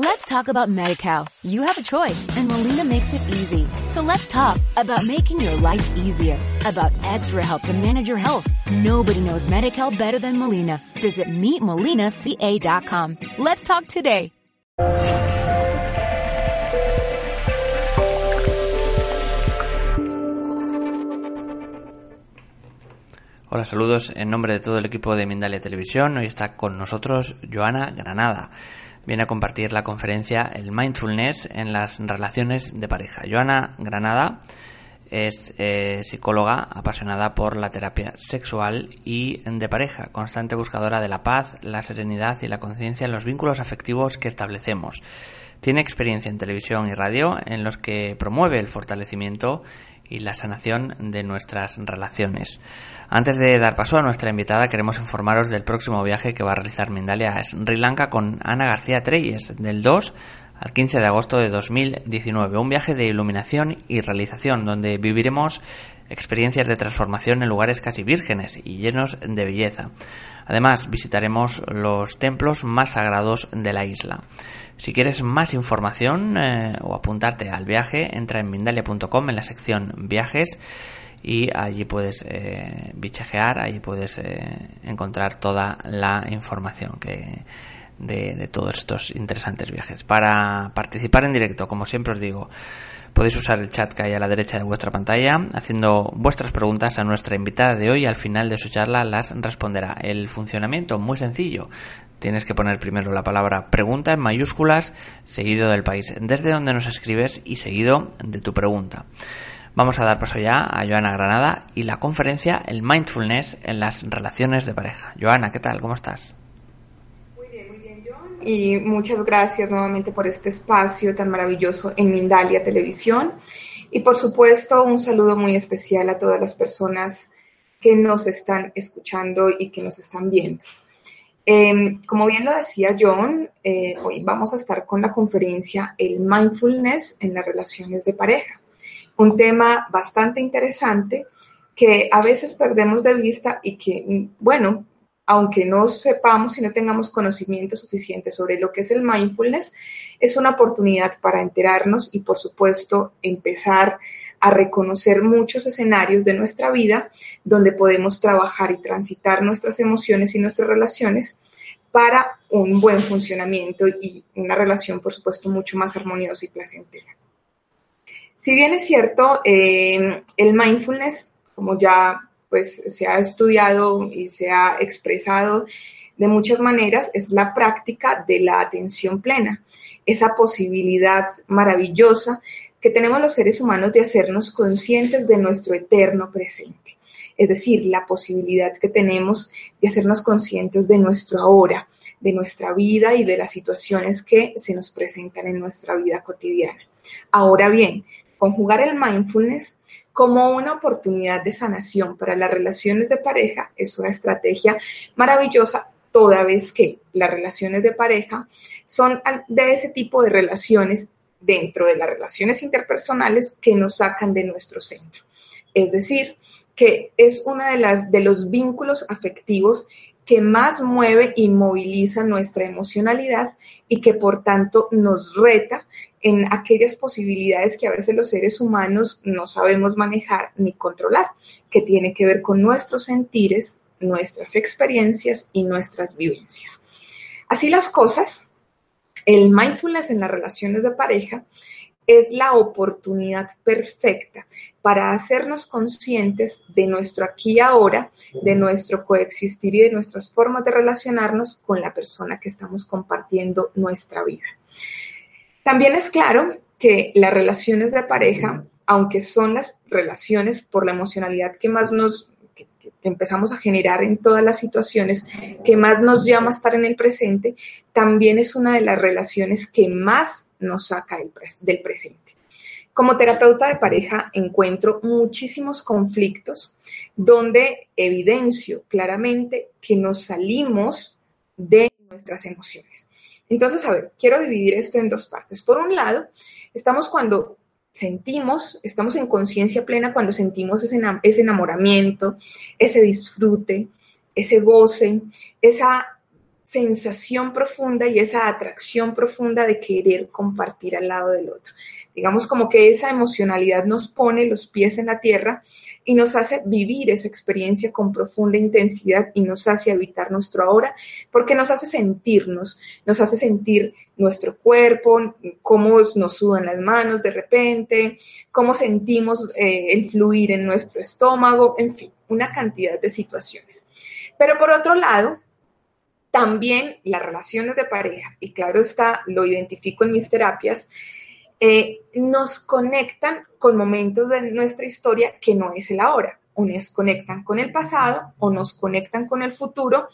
Let's talk about MediCal. You have a choice and Molina makes it easy. So let's talk about making your life easier, about extra help to manage your health. Nobody knows MediCal better than Molina. Visit meetmolinaca.com. Let's talk today. Hola, saludos en nombre de todo el equipo de Mindalia Televisión. Hoy está con nosotros Joana Granada viene a compartir la conferencia El Mindfulness en las relaciones de pareja. Joana Granada es eh, psicóloga apasionada por la terapia sexual y de pareja, constante buscadora de la paz, la serenidad y la conciencia en los vínculos afectivos que establecemos. Tiene experiencia en televisión y radio en los que promueve el fortalecimiento y la sanación de nuestras relaciones. Antes de dar paso a nuestra invitada, queremos informaros del próximo viaje que va a realizar Mindalia a Sri Lanka con Ana García Treyes, del 2 al 15 de agosto de 2019. Un viaje de iluminación y realización donde viviremos experiencias de transformación en lugares casi vírgenes y llenos de belleza. Además, visitaremos los templos más sagrados de la isla. Si quieres más información eh, o apuntarte al viaje, entra en mindalia.com en la sección viajes y allí puedes eh, bichejear, allí puedes eh, encontrar toda la información que de, todos estos interesantes viajes. Para participar en directo, como siempre os digo, Podéis usar el chat que hay a la derecha de vuestra pantalla haciendo vuestras preguntas a nuestra invitada de hoy. Al final de su charla las responderá. El funcionamiento muy sencillo. Tienes que poner primero la palabra pregunta en mayúsculas, seguido del país desde donde nos escribes y seguido de tu pregunta. Vamos a dar paso ya a Joana Granada y la conferencia El Mindfulness en las relaciones de pareja. Joana, ¿qué tal? ¿Cómo estás? y muchas gracias nuevamente por este espacio tan maravilloso en Mindalia Televisión. Y por supuesto, un saludo muy especial a todas las personas que nos están escuchando y que nos están viendo. Em, como bien lo decía John, eh, hoy vamos a estar con la conferencia El Mindfulness en las relaciones de pareja. Un tema bastante interesante que a veces perdemos de vista y que, bueno, aunque no sepamos y no tengamos conocimiento suficiente sobre lo que es el mindfulness, es una oportunidad para enterarnos y, por supuesto, empezar a reconocer muchos escenarios de nuestra vida donde podemos trabajar y transitar nuestras emociones y nuestras relaciones para un buen funcionamiento y una relación, por supuesto, mucho más armoniosa y placentera. Si bien es cierto, eh, el mindfulness, como ya pues se ha estudiado y se ha expresado de muchas maneras, es la práctica de la atención plena, esa posibilidad maravillosa que tenemos los seres humanos de hacernos conscientes de nuestro eterno presente. Es decir, la posibilidad que tenemos de hacernos conscientes de nuestro ahora, de nuestra vida y de las situaciones que se nos presentan en nuestra vida cotidiana. Ahora bien, conjugar el mindfulness como una oportunidad de sanación para las relaciones de pareja es una estrategia maravillosa toda vez que las relaciones de pareja son de ese tipo de relaciones dentro de las relaciones interpersonales que nos sacan de nuestro centro. Es decir, que es uno de, de los vínculos afectivos que más mueve y moviliza nuestra emocionalidad y que por tanto nos reta en aquellas posibilidades que a veces los seres humanos no sabemos manejar ni controlar, que tiene que ver con nuestros sentires, nuestras experiencias y nuestras vivencias. Así las cosas, el mindfulness en las relaciones de pareja es la oportunidad perfecta para hacernos conscientes de nuestro aquí y ahora, de nuestro coexistir y de nuestras formas de relacionarnos con la persona que estamos compartiendo nuestra vida. También es claro que las relaciones de pareja, aunque son las relaciones por la emocionalidad que más nos empezamos a generar en todas las situaciones, que más nos llama estar en el presente, también es una de las relaciones que más nos saca del, del presente. Como terapeuta de pareja encuentro muchísimos conflictos donde evidencio claramente que nos salimos de nuestras emociones. Entonces, a ver, quiero dividir esto en dos partes. Por un lado, estamos cuando sentimos, estamos en conciencia plena cuando sentimos ese, enamoramiento, ese disfrute, ese goce, esa sensación profunda y esa atracción profunda de querer compartir al lado del otro. Digamos como que esa emocionalidad nos pone los pies en la tierra y nos hace vivir esa experiencia con profunda intensidad y nos hace habitar nuestro ahora porque nos hace sentirnos, nos hace sentir nuestro cuerpo, cómo nos sudan las manos de repente, cómo sentimos eh, el fluir en nuestro estómago, en fin, una cantidad de situaciones. Pero por otro lado, también las relaciones de pareja, y claro está, lo identifico en mis terapias, eh, nos conectan con momentos de nuestra historia que no es el ahora. O nos conectan con el pasado o nos conectan con el futuro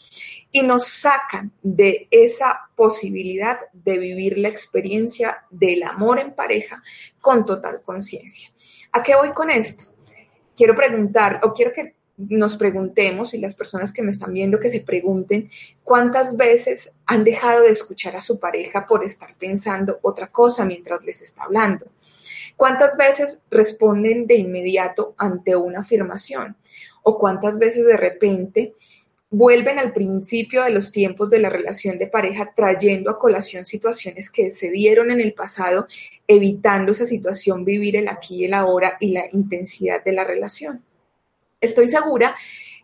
y nos sacan de esa posibilidad de vivir la experiencia del amor en pareja con total conciencia. ¿A qué voy con esto? Quiero preguntar o quiero que nos preguntemos y las personas que me están viendo que se pregunten cuántas veces han dejado de escuchar a su pareja por estar pensando otra cosa mientras les está hablando. ¿Cuántas veces responden de inmediato ante una afirmación? ¿O cuántas veces de repente vuelven al principio de los tiempos de la relación de pareja trayendo a colación situaciones que se dieron en el pasado, evitando esa situación vivir el aquí y el ahora y la intensidad de la relación? Estoy segura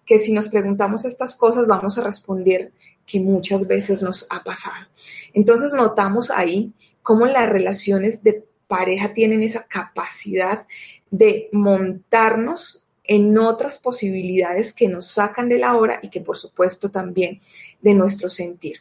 que si nos preguntamos estas cosas vamos a responder que muchas veces nos ha pasado. Entonces notamos ahí cómo las relaciones de pareja tienen esa capacidad de montarnos en otras posibilidades que nos sacan de la hora y que por supuesto también de nuestro sentir.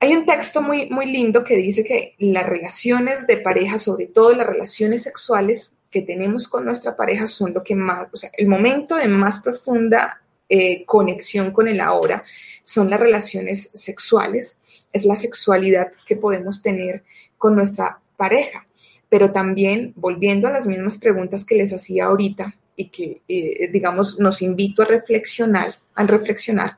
Hay un texto muy, muy lindo que dice que las relaciones de pareja, sobre todo las relaciones sexuales, que tenemos con nuestra pareja son lo que más, o sea, el momento de más profunda eh, conexión con el ahora son las relaciones sexuales, es la sexualidad que podemos tener con nuestra pareja. Pero también, volviendo a las mismas preguntas que les hacía ahorita y que, eh, digamos, nos invito a reflexionar, a reflexionar,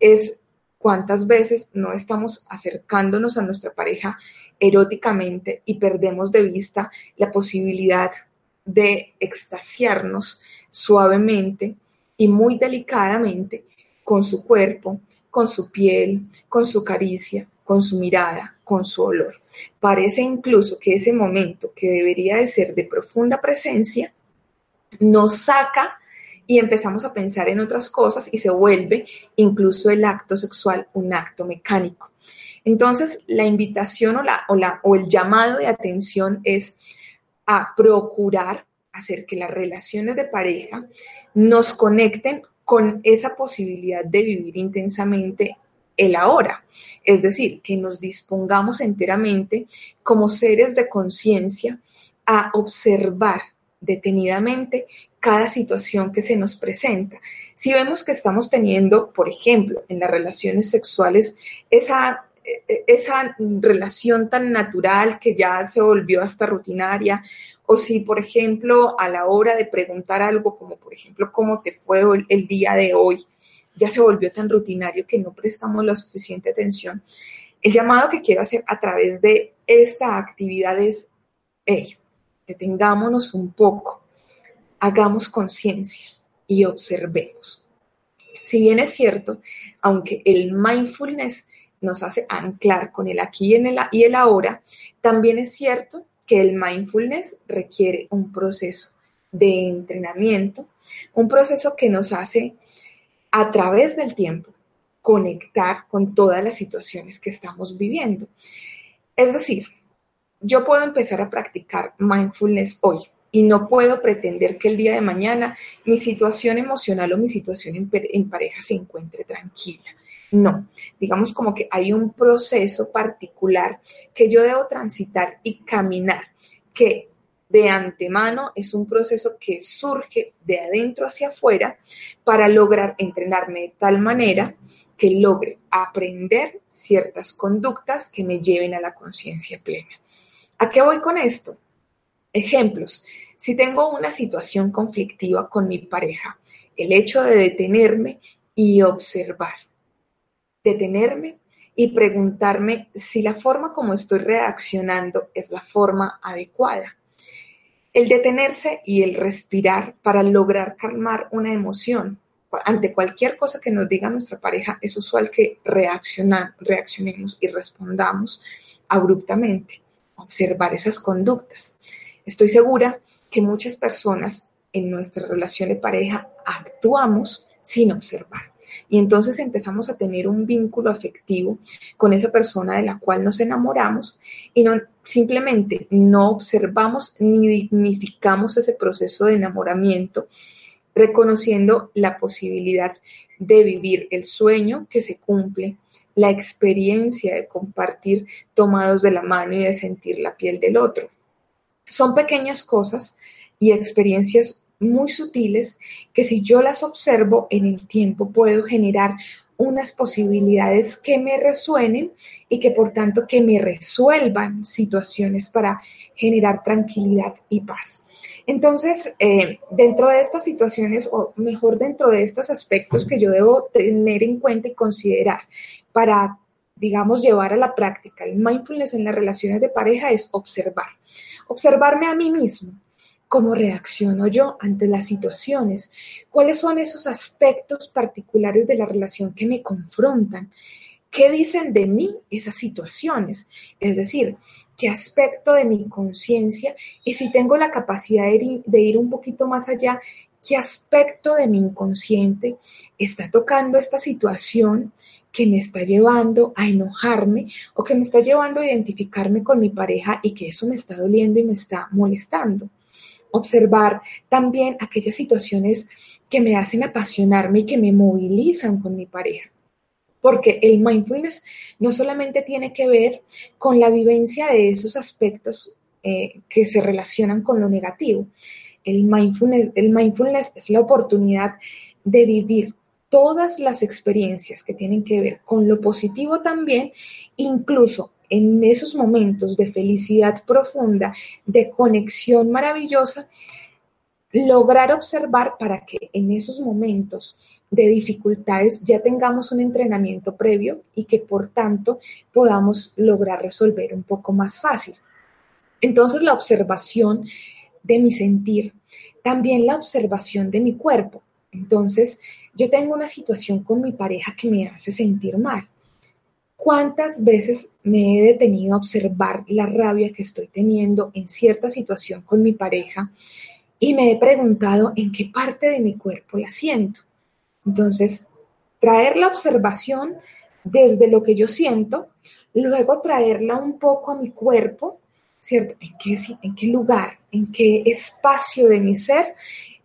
es cuántas veces no estamos acercándonos a nuestra pareja eróticamente y perdemos de vista la posibilidad de extasiarnos suavemente y muy delicadamente con su cuerpo, con su piel, con su caricia, con su mirada, con su olor. Parece incluso que ese momento que debería de ser de profunda presencia nos saca y empezamos a pensar en otras cosas y se vuelve incluso el acto sexual un acto mecánico. Entonces, la invitación o, la, o, la, o el llamado de atención es a procurar hacer que las relaciones de pareja nos conecten con esa posibilidad de vivir intensamente el ahora. Es decir, que nos dispongamos enteramente como seres de conciencia a observar detenidamente cada situación que se nos presenta. Si vemos que estamos teniendo, por ejemplo, en las relaciones sexuales, esa esa relación tan natural que ya se volvió hasta rutinaria, o si, por ejemplo, a la hora de preguntar algo como, por ejemplo, cómo te fue el día de hoy, ya se volvió tan rutinario que no prestamos la suficiente atención. El llamado que quiero hacer a través de esta actividad es, hey, detengámonos un poco, hagamos conciencia y observemos. Si bien es cierto, aunque el mindfulness nos hace anclar con el aquí y, el, ahora, también es cierto que el mindfulness requiere un proceso de entrenamiento, un proceso que nos hace a través del tiempo conectar con todas las situaciones que estamos viviendo. Es decir, yo puedo empezar a practicar mindfulness hoy y no puedo pretender que el día de mañana mi situación emocional o mi situación en, en pareja se encuentre tranquila. No, digamos como que hay un proceso particular que yo debo transitar y caminar, que de antemano es un proceso que surge de adentro hacia afuera para lograr entrenarme de tal manera que logre aprender ciertas conductas que me lleven a la conciencia plena. ¿A qué voy con esto? Ejemplos. Si tengo una situación conflictiva con mi pareja, el hecho de detenerme y observar detenerme y preguntarme si la forma como estoy reaccionando es la forma adecuada. El detenerse y el respirar para lograr calmar una emoción ante cualquier cosa que nos diga nuestra pareja, es usual que reaccionemos y respondamos abruptamente. Observar esas conductas. Estoy segura que muchas personas en nuestra relación de pareja actuamos sin observar. Y entonces empezamos a tener un vínculo afectivo con esa persona de la cual nos enamoramos y no simplemente no observamos ni dignificamos ese proceso de enamoramiento, reconociendo la posibilidad de vivir el sueño que se cumple, la experiencia de compartir tomados de la mano y de sentir la piel del otro. Son pequeñas cosas y experiencias muy sutiles que si yo las observo en el tiempo puedo generar unas posibilidades que me resuenen y que por tanto que me resuelvan situaciones para generar tranquilidad y paz. Entonces, eh, dentro de estas situaciones, o mejor dentro de estos aspectos que yo debo tener en cuenta y considerar para, digamos, llevar a la práctica el mindfulness en las relaciones de pareja es observar. Observarme a mí mismo, cómo reacciono yo ante las situaciones, cuáles son esos aspectos particulares de la relación que me confrontan, qué dicen de mí esas situaciones, es decir, qué aspecto de mi conciencia y si tengo la capacidad de ir, un poquito más allá, qué aspecto de mi inconsciente está tocando esta situación que me está llevando a enojarme o que me está llevando a identificarme con mi pareja y que eso me está doliendo y me está molestando observar también aquellas situaciones que me hacen apasionarme y que me movilizan con mi pareja. Porque el mindfulness no solamente tiene que ver con la vivencia de esos aspectos eh, que se relacionan con lo negativo. El mindfulness, el mindfulness es la oportunidad de vivir todas las experiencias que tienen que ver con lo positivo también, incluso en esos momentos de felicidad profunda, de conexión maravillosa, lograr observar para que en esos momentos de dificultades ya tengamos un entrenamiento previo y que por tanto podamos lograr resolver un poco más fácil. Entonces la observación de mi sentir, también la observación de mi cuerpo. Entonces yo tengo una situación con mi pareja que me hace sentir mal ¿Cuántas veces me he detenido a observar la rabia que estoy teniendo en cierta situación con mi pareja y me he preguntado en qué parte de mi cuerpo la siento? Entonces, traer la observación desde lo que yo siento, luego traerla un poco a mi cuerpo, ¿cierto? ¿En qué, en qué lugar, en qué espacio de mi ser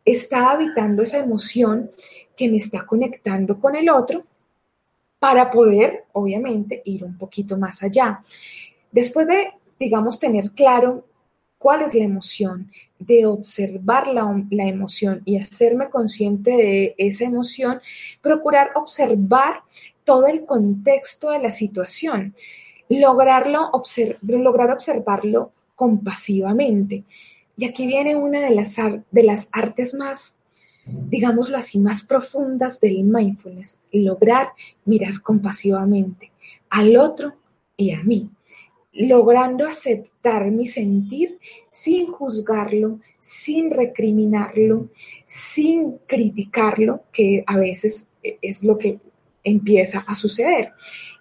está habitando esa emoción que me está conectando con el otro para poder, obviamente, ir un poquito más allá. Después de, digamos, tener claro cuál es la emoción, de observar la, emoción y hacerme consciente de esa emoción, procurar observar todo el contexto de la situación, lograrlo lograr observarlo compasivamente. Y aquí viene una de las, de las artes más digámoslo así, más profundas del mindfulness, lograr mirar compasivamente al otro y a mí, logrando aceptar mi sentir sin juzgarlo, sin recriminarlo, sin criticarlo, que a veces es lo que empieza a suceder.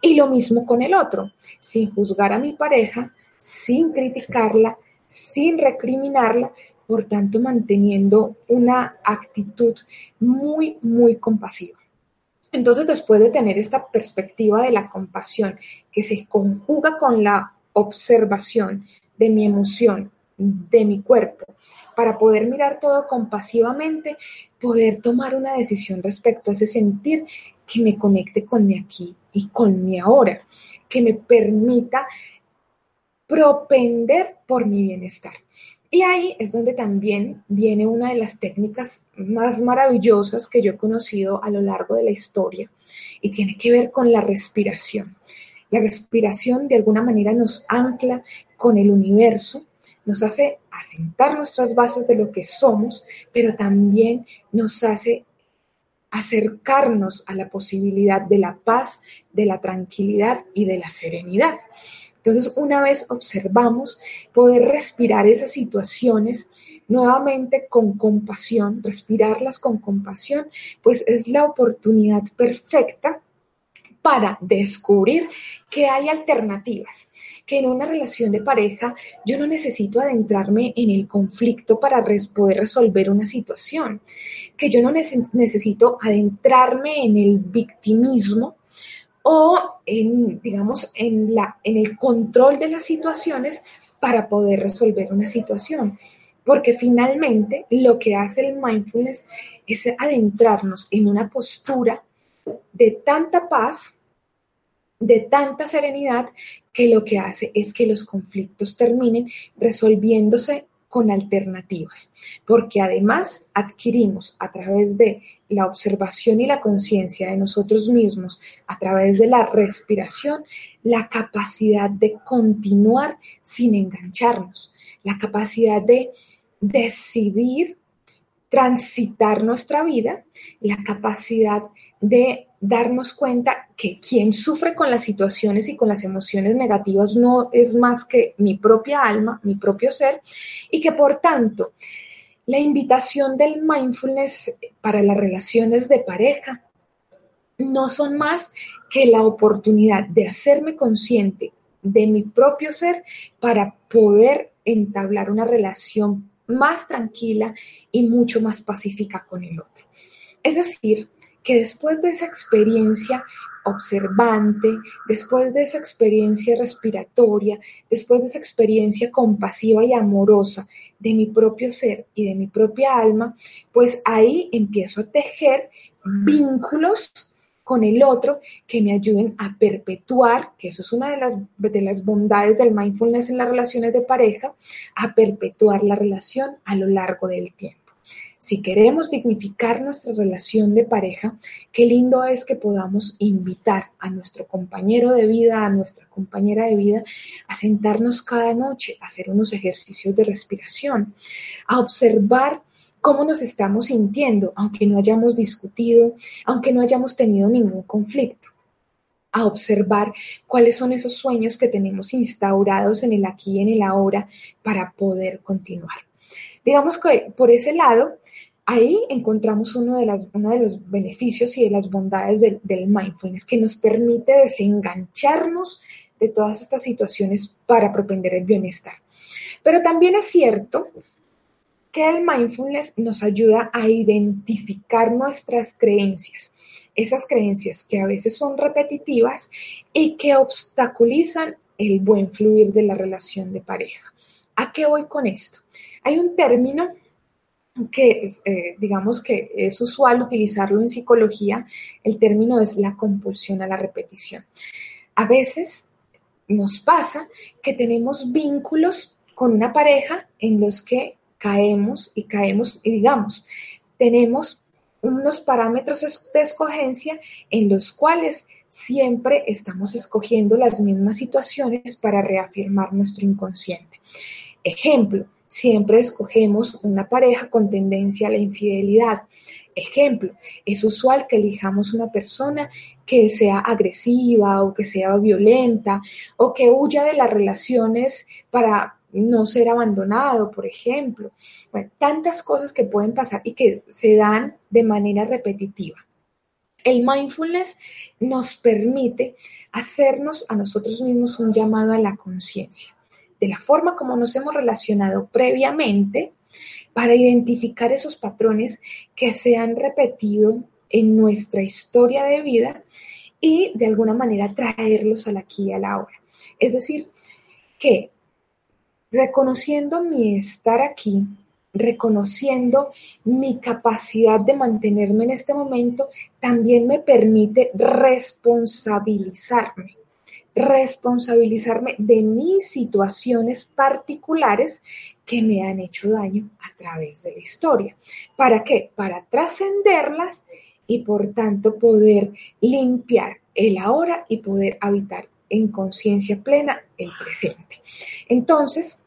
Y lo mismo con el otro, sin juzgar a mi pareja, sin criticarla, sin recriminarla, por tanto manteniendo una actitud muy, muy compasiva. Entonces, después de tener esta perspectiva de la compasión que se conjuga con la observación de mi emoción, de mi cuerpo, para poder mirar todo compasivamente, poder tomar una decisión respecto a ese sentir que me conecte con mi aquí y con mi ahora, que me permita propender por mi bienestar. Y ahí es donde también viene una de las técnicas más maravillosas que yo he conocido a lo largo de la historia y tiene que ver con la respiración. La respiración de alguna manera nos ancla con el universo, nos hace asentar nuestras bases de lo que somos, pero también nos hace acercarnos a la posibilidad de la paz, de la tranquilidad y de la serenidad. Entonces, una vez observamos, poder respirar esas situaciones nuevamente con compasión, respirarlas con compasión, pues es la oportunidad perfecta para descubrir que hay alternativas, que en una relación de pareja yo no necesito adentrarme en el conflicto para poder resolver una situación, que yo no necesito adentrarme en el victimismo o en, digamos, en, la, en el control de las situaciones para poder resolver una situación. Porque finalmente lo que hace el mindfulness es adentrarnos en una postura de tanta paz, de tanta serenidad, que lo que hace es que los conflictos terminen resolviéndose con alternativas, porque además adquirimos a través de la observación y la conciencia de nosotros mismos, a través de la respiración, la capacidad de continuar sin engancharnos, la capacidad de decidir transitar nuestra vida, la capacidad de darnos cuenta que quien sufre con las situaciones y con las emociones negativas no es más que mi propia alma, mi propio ser, y que por tanto la invitación del mindfulness para las relaciones de pareja no son más que la oportunidad de hacerme consciente de mi propio ser para poder entablar una relación más tranquila y mucho más pacífica con el otro. Es decir, que después de esa experiencia observante, después de esa experiencia respiratoria, después de esa experiencia compasiva y amorosa de mi propio ser y de mi propia alma, pues ahí empiezo a tejer vínculos con el otro que me ayuden a perpetuar, que eso es una de las, de las bondades del mindfulness en las relaciones de pareja, a perpetuar la relación a lo largo del tiempo. Si queremos dignificar nuestra relación de pareja, qué lindo es que podamos invitar a nuestro compañero de vida, a nuestra compañera de vida, a sentarnos cada noche, a hacer unos ejercicios de respiración, a observar cómo nos estamos sintiendo, aunque no hayamos discutido, aunque no hayamos tenido ningún conflicto a observar cuáles son esos sueños que tenemos instaurados en el aquí y en el ahora para poder continuar. Digamos que por ese lado, ahí encontramos uno de, las, de los beneficios y de las bondades del mindfulness que nos permite desengancharnos de todas estas situaciones para propender el bienestar. Pero también es cierto que el mindfulness nos ayuda a identificar nuestras creencias, esas creencias que a veces son repetitivas y que obstaculizan el buen fluir de la relación de pareja. ¿A qué voy con esto? Hay un término que eh, digamos que es usual utilizarlo en psicología, el término es la compulsión a la repetición. A veces nos pasa que tenemos vínculos con una pareja en los que caemos y caemos y digamos, tenemos unos parámetros de escogencia en los cuales siempre estamos escogiendo las mismas situaciones para reafirmar nuestro inconsciente. Ejemplo, siempre escogemos una pareja con tendencia a la infidelidad. Ejemplo, es usual que elijamos una persona que sea agresiva o que sea violenta o que huya de las relaciones para no ser abandonado, por ejemplo. Tantas cosas que pueden pasar y que se dan de manera repetitiva. El mindfulness nos permite hacernos a nosotros mismos un llamado a la conciencia de la forma como nos hemos relacionado previamente para identificar esos patrones que se han repetido en nuestra historia de vida y de alguna manera traerlos al aquí y a la hora. Es decir, que reconociendo mi estar aquí, reconociendo mi capacidad de mantenerme en este momento, también me permite responsabilizarme responsabilizarme de mis situaciones particulares que me han hecho daño a través de la historia. ¿Para qué? Para trascenderlas y por tanto poder limpiar el ahora y poder habitar en conciencia plena el presente. Entonces,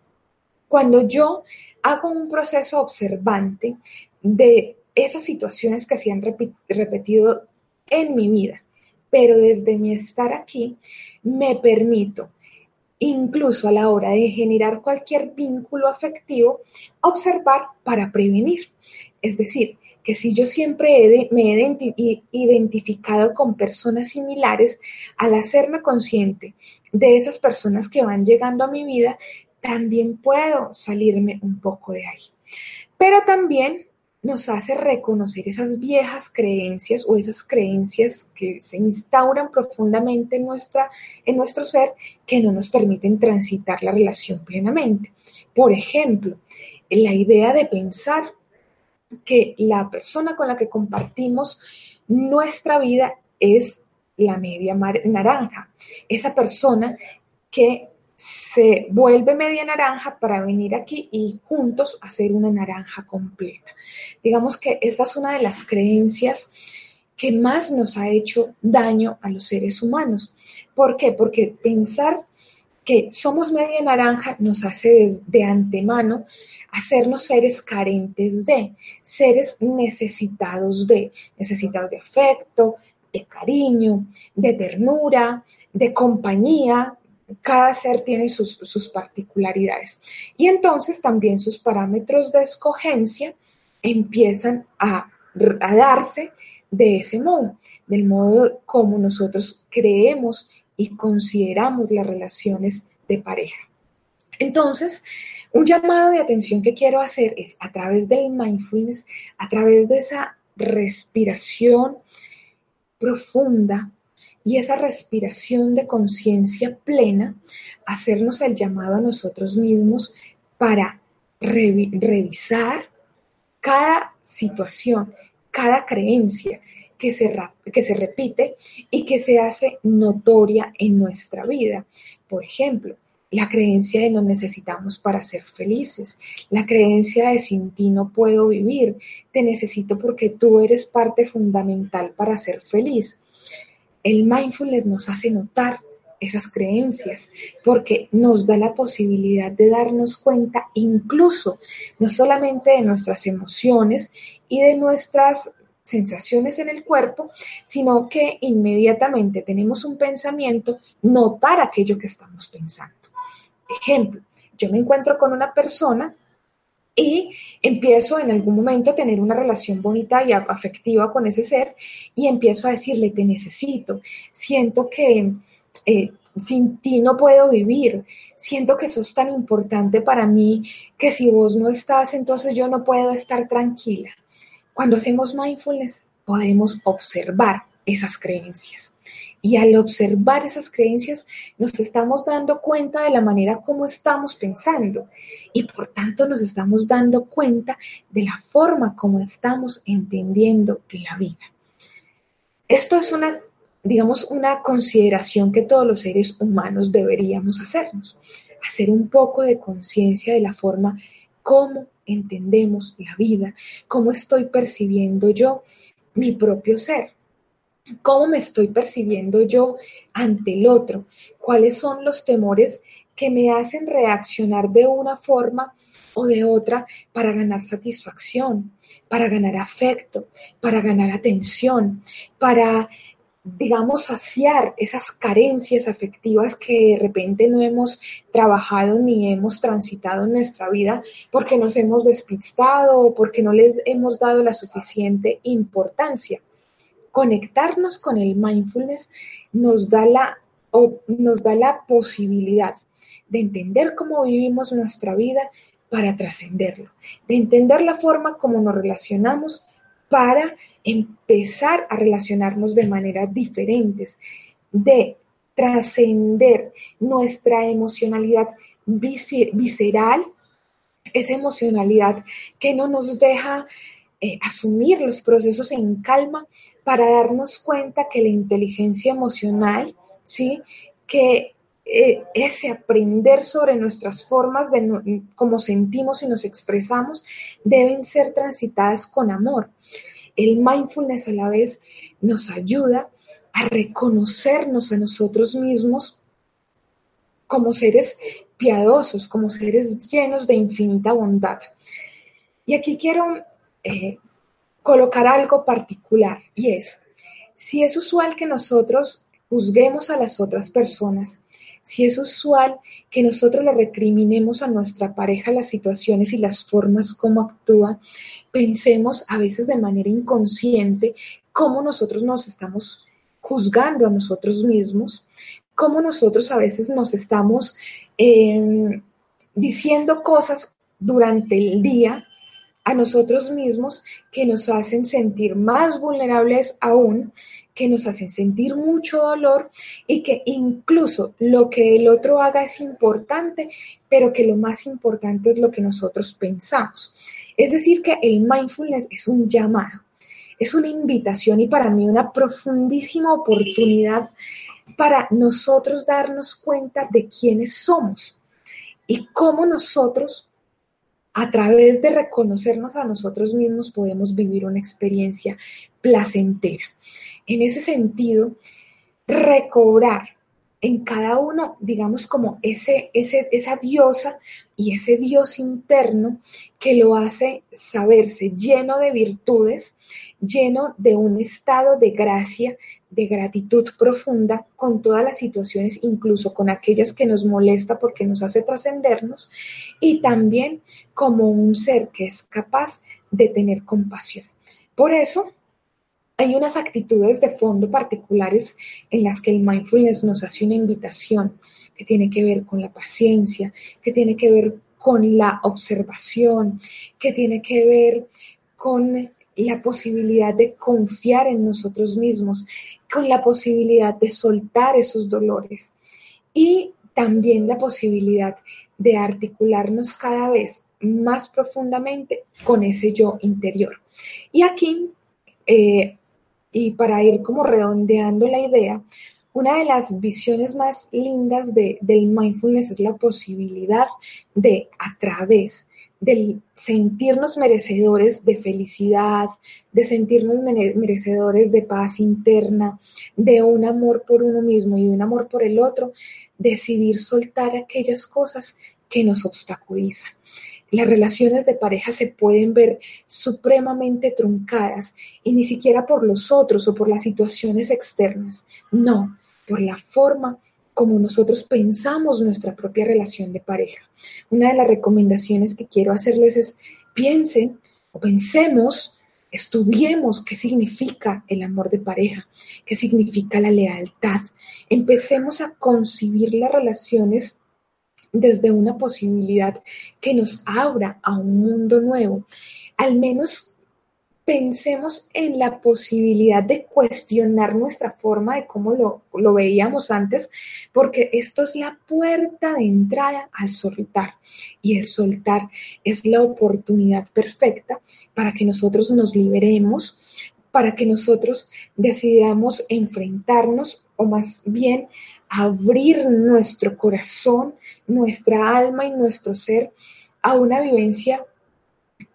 cuando yo hago un proceso observante de esas situaciones que se han repetido en mi vida, pero desde mi estar aquí me permito incluso a la hora de generar cualquier vínculo afectivo, observar para prevenir. Es decir, que si yo siempre me he identificado con personas similares, al hacerme consciente de esas personas que van llegando a mi vida, también puedo salirme un poco de ahí. Pero también nos hace reconocer esas viejas creencias o esas creencias que se instauran profundamente en, nuestra, en nuestro ser que no nos permiten transitar la relación plenamente. Por ejemplo, la idea de pensar que la persona con la que compartimos nuestra vida es la media naranja. Esa persona que se vuelve media naranja para venir aquí y juntos hacer una naranja completa. Digamos que esta es una de las creencias que más nos ha hecho daño a los seres humanos. ¿Por qué? Porque pensar que somos media naranja nos hace de antemano hacernos seres carentes de, seres necesitados de, necesitados de afecto, de cariño, de ternura, de compañía. Cada ser tiene sus, particularidades. Y entonces también sus parámetros de escogencia empiezan a, a darse de ese modo, del modo como nosotros creemos y consideramos las relaciones de pareja. Entonces, un llamado de atención que quiero hacer es a través del mindfulness, a través de esa respiración profunda y esa respiración de conciencia plena, hacernos el llamado a nosotros mismos para revisar cada situación, cada creencia que se, que se repite y que se hace notoria en nuestra vida. Por ejemplo, la creencia de no necesitamos para ser felices, la creencia de sin ti no puedo vivir, te necesito porque tú eres parte fundamental para ser feliz. El mindfulness nos hace notar esas creencias porque nos da la posibilidad de darnos cuenta incluso no solamente de nuestras emociones y de nuestras sensaciones en el cuerpo, sino que inmediatamente tenemos un pensamiento, notar aquello que estamos pensando. Ejemplo, yo me encuentro con una persona y empiezo en algún momento a tener una relación bonita y afectiva con ese ser y empiezo a decirle, te necesito, siento que eh, sin ti no puedo vivir, siento que sos tan importante para mí que si vos no estás, entonces yo no puedo estar tranquila. Cuando hacemos mindfulness podemos observar esas creencias. Y al observar esas creencias nos estamos dando cuenta de la manera como estamos pensando. Y por tanto nos estamos dando cuenta de la forma como estamos entendiendo la vida. Esto es una, digamos, una consideración que todos los seres humanos deberíamos hacernos, hacer un poco de conciencia de la forma como entendemos la vida, cómo estoy percibiendo yo mi propio ser cómo me estoy percibiendo yo ante el otro, cuáles son los temores que me hacen reaccionar de una forma o de otra para ganar satisfacción, para ganar afecto, para ganar atención, para, digamos, saciar esas carencias afectivas que de repente no hemos trabajado ni hemos transitado en nuestra vida porque nos hemos despistado o porque no les hemos dado la suficiente importancia conectarnos con el mindfulness nos da la, nos da la posibilidad de entender cómo vivimos nuestra vida para trascenderlo, de entender la forma como nos relacionamos para empezar a relacionarnos de maneras diferentes, de trascender nuestra emocionalidad visceral, esa emocionalidad que no nos deja eh, asumir los procesos en calma para darnos cuenta que la inteligencia emocional, ¿sí? que eh, ese aprender sobre nuestras formas de cómo sentimos y nos expresamos deben ser transitadas con amor. El mindfulness a la vez nos ayuda a reconocernos a nosotros mismos como seres piadosos, como seres llenos de infinita bondad. Y aquí quiero eh, colocar algo particular y es, si es usual que nosotros juzguemos a las otras personas si es usual que nosotros le recriminemos a nuestra pareja las situaciones y las formas como actúa, pensemos a veces de manera inconsciente cómo nosotros nos estamos juzgando a nosotros mismos, cómo nosotros a veces nos estamos eh, diciendo cosas durante el día a nosotros mismos que nos hacen sentir más vulnerables aún, que nos hacen sentir mucho dolor y que incluso lo que el otro haga es importante, pero que lo más importante es lo que nosotros pensamos. Es decir, que el mindfulness es un llamado, es una invitación y para mí una profundísima oportunidad para nosotros darnos cuenta de quiénes somos y cómo nosotros a través de reconocernos a nosotros mismos podemos vivir una experiencia placentera. En ese sentido, recobrar en cada uno, digamos, como ese, ese, esa diosa y ese Dios interno que lo hace saberse lleno de virtudes, lleno de un estado de gracia de gratitud profunda con todas las situaciones, incluso con aquellas que nos molesta porque nos hace trascendernos, y también como un ser que es capaz de tener compasión. Por eso, hay unas actitudes de fondo particulares en las que el mindfulness nos hace una invitación que tiene que ver con la paciencia, que tiene que ver con la observación, que tiene que ver con la posibilidad de confiar en nosotros mismos, con la posibilidad de soltar esos dolores y también la posibilidad de articularnos cada vez más profundamente con ese yo interior. Y aquí, eh, y para ir como redondeando la idea, una de las visiones más lindas de, del mindfulness es la posibilidad de, a través de sentirnos merecedores de felicidad, de sentirnos merecedores de paz interna, de un amor por uno mismo y de un amor por el otro, decidir soltar aquellas cosas que nos obstaculizan. Las relaciones de pareja se pueden ver supremamente truncadas y ni siquiera por los otros o por las situaciones externas, no, por la forma como nosotros pensamos nuestra propia relación de pareja. Una de las recomendaciones que quiero hacerles es piensen o pensemos, estudiemos qué significa el amor de pareja, qué significa la lealtad. Empecemos a concebir las relaciones desde una posibilidad que nos abra a un mundo nuevo. Al menos pensemos en la posibilidad de cuestionar nuestra forma de cómo lo, veíamos antes, porque esto es la puerta de entrada al soltar. Y el soltar es la oportunidad perfecta para que nosotros nos liberemos, para que nosotros decidamos enfrentarnos o más bien abrir nuestro corazón, nuestra alma y nuestro ser a una vivencia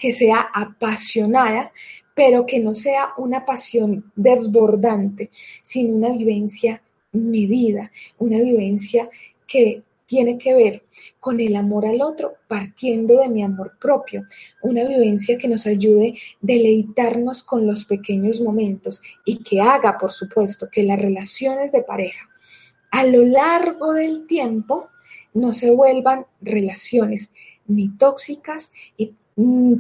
que sea apasionada, pero que no sea una pasión desbordante, sino una vivencia medida, una vivencia que tiene que ver con el amor al otro partiendo de mi amor propio, una vivencia que nos ayude a deleitarnos con los pequeños momentos y que haga, por supuesto, que las relaciones de pareja a lo largo del tiempo no se vuelvan relaciones ni tóxicas y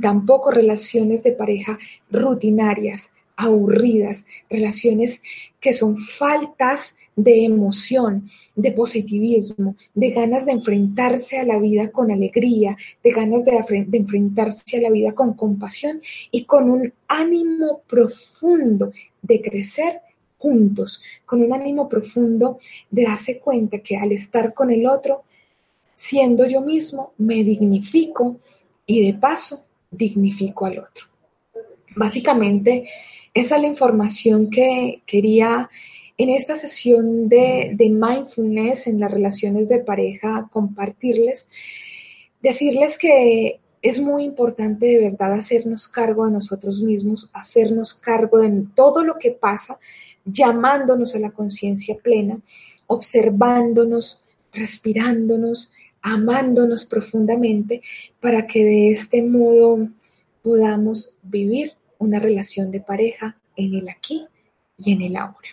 tampoco relaciones de pareja rutinarias, aburridas, relaciones que son faltas de emoción, de positivismo, de ganas de enfrentarse a la vida con alegría, de ganas de, de, enfrentarse a la vida con compasión y con un ánimo profundo de crecer juntos, con un ánimo profundo de darse cuenta que al estar con el otro, siendo yo mismo, me dignifico, y de paso dignifico al otro. Básicamente, esa es la información que quería en esta sesión de, mindfulness en las relaciones de pareja compartirles. Decirles que es muy importante de verdad hacernos cargo de nosotros mismos, hacernos cargo de todo lo que pasa, llamándonos a la conciencia plena, observándonos, respirándonos, amándonos profundamente para que de este modo podamos vivir una relación de pareja en el aquí y en el ahora.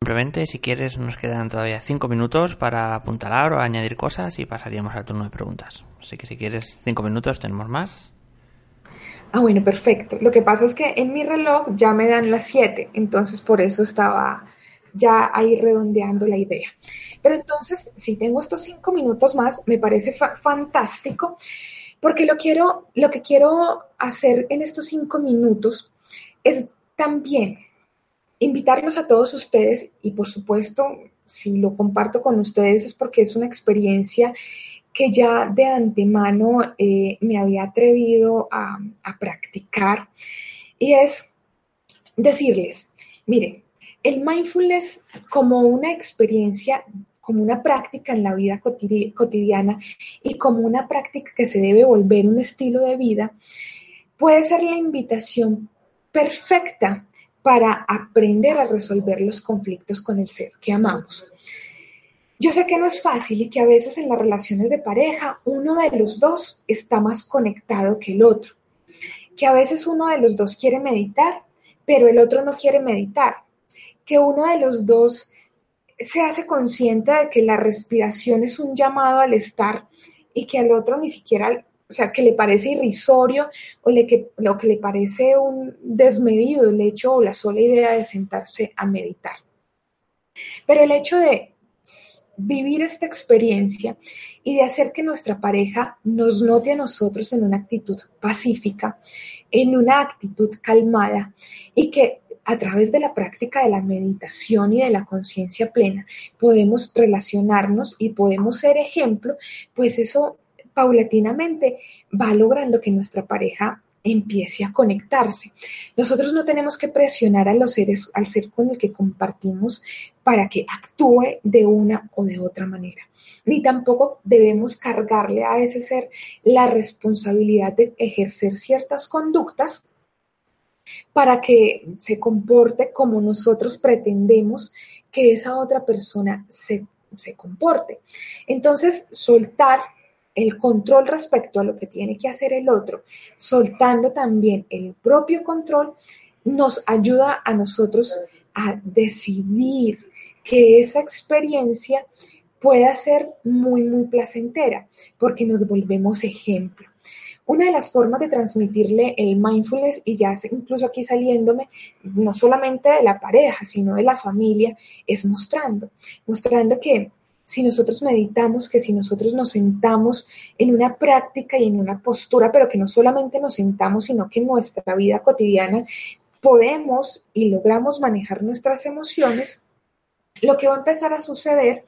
Simplemente, si quieres, nos quedan todavía cinco minutos para apuntalar o añadir cosas y pasaríamos al turno de preguntas. Así que si quieres cinco minutos, tenemos más. Ah, bueno, perfecto. Lo que pasa es que en mi reloj ya me dan las 7, entonces por eso estaba ya ahí redondeando la idea. Pero entonces, si tengo estos cinco minutos más, me parece fantástico, porque lo, quiero, lo que quiero hacer en estos cinco minutos es también invitarlos a todos ustedes y por supuesto, si lo comparto con ustedes es porque es una experiencia que ya de antemano eh, me había atrevido a, a practicar y es decirles, miren, el mindfulness como una experiencia, como una práctica en la vida cotidiana y como una práctica que se debe volver un estilo de vida, puede ser la invitación perfecta para aprender a resolver los conflictos con el ser que amamos. Yo sé que no es fácil y que a veces en las relaciones de pareja uno de los dos está más conectado que el otro, que a veces uno de los dos quiere meditar, pero el otro no quiere meditar, que uno de los dos se hace consciente de que la respiración es un llamado al estar y que al otro ni siquiera, o sea, que le parece irrisorio o lo que le parece un desmedido el hecho o la sola idea de sentarse a meditar. Pero el hecho de vivir esta experiencia y de hacer que nuestra pareja nos note a nosotros en una actitud pacífica, en una actitud calmada y que a través de la práctica de la meditación y de la conciencia plena podemos relacionarnos y podemos ser ejemplo, pues eso paulatinamente va logrando que nuestra pareja empiece a conectarse. Nosotros no tenemos que presionar a los seres, al ser con el que compartimos para que actúe de una o de otra manera. Ni tampoco debemos cargarle a ese ser la responsabilidad de ejercer ciertas conductas para que se comporte como nosotros pretendemos que esa otra persona se, se comporte. Entonces, soltar el control respecto a lo que tiene que hacer el otro, soltando también el propio control, nos ayuda a nosotros a decidir que esa experiencia pueda ser muy, muy placentera, porque nos volvemos ejemplo. Una de las formas de transmitirle el mindfulness, y ya incluso aquí saliéndome, no solamente de la pareja, sino de la familia, es mostrando, mostrando que si nosotros meditamos, que si nosotros nos sentamos en una práctica y en una postura, pero que no solamente nos sentamos, sino que en nuestra vida cotidiana podemos y logramos manejar nuestras emociones, lo que va a empezar a suceder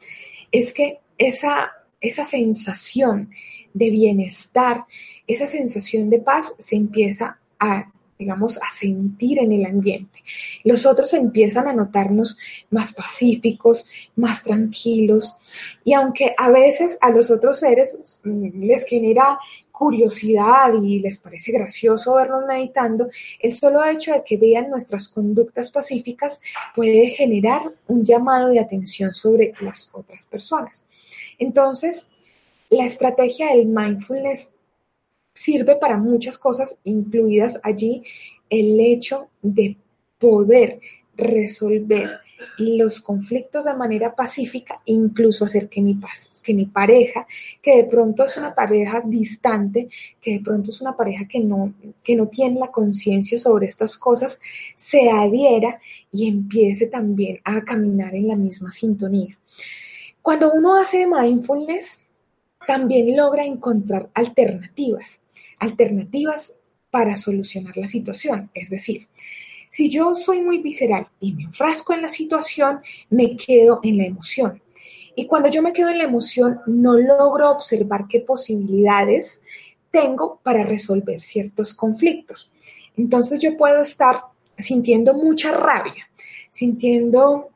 es que esa, esa sensación de bienestar, esa sensación de paz se empieza a digamos, a sentir en el ambiente. Los otros empiezan a notarnos más pacíficos, más tranquilos, y aunque a veces a los otros seres mm, les genera curiosidad y les parece gracioso vernos meditando, el solo hecho de que vean nuestras conductas pacíficas puede generar un llamado de atención sobre las otras personas. Entonces, la estrategia del mindfulness sirve para muchas cosas, incluidas allí el hecho de poder resolver los conflictos de manera pacífica, incluso hacer que mi, que mi pareja, que de pronto es una pareja distante, que de pronto es una pareja que no, que no tiene la conciencia sobre estas cosas, se adhiera y empiece también a caminar en la misma sintonía. Cuando uno hace mindfulness, también logra encontrar alternativas alternativas para solucionar la situación. Es decir, si yo soy muy visceral y me enfrasco en la situación, me quedo en la emoción. Y cuando yo me quedo en la emoción, no logro observar qué posibilidades tengo para resolver ciertos conflictos. Entonces yo puedo estar sintiendo mucha rabia, sintiendo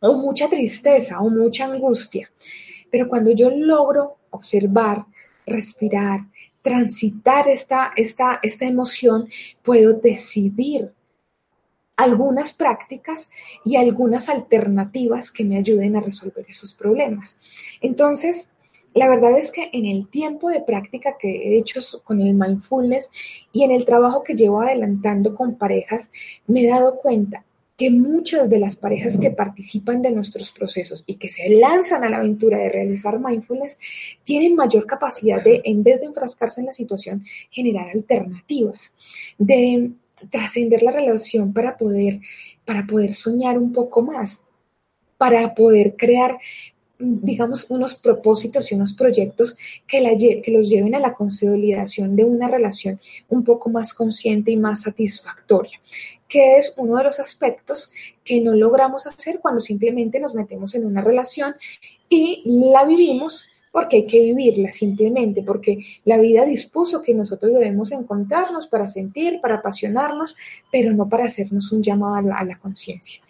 o mucha tristeza o mucha angustia. Pero cuando yo logro observar, respirar, transitar esta, esta, esta emoción, puedo decidir algunas prácticas y algunas alternativas que me ayuden a resolver esos problemas. Entonces, la verdad es que en el tiempo de práctica que he hecho con el mindfulness y en el trabajo que llevo adelantando con parejas, me he dado cuenta que muchas de las parejas que participan de nuestros procesos y que se lanzan a la aventura de realizar mindfulness tienen mayor capacidad de, en vez de enfrascarse en la situación, generar alternativas, de trascender la relación para poder, para poder soñar un poco más, para poder crear digamos, unos propósitos y unos proyectos que, los lleven a la consolidación de una relación un poco más consciente y más satisfactoria, que es uno de los aspectos que no logramos hacer cuando simplemente nos metemos en una relación y la vivimos porque hay que vivirla simplemente, porque la vida dispuso que nosotros debemos encontrarnos para sentir, para apasionarnos, pero no para hacernos un llamado a la, a la conciencia.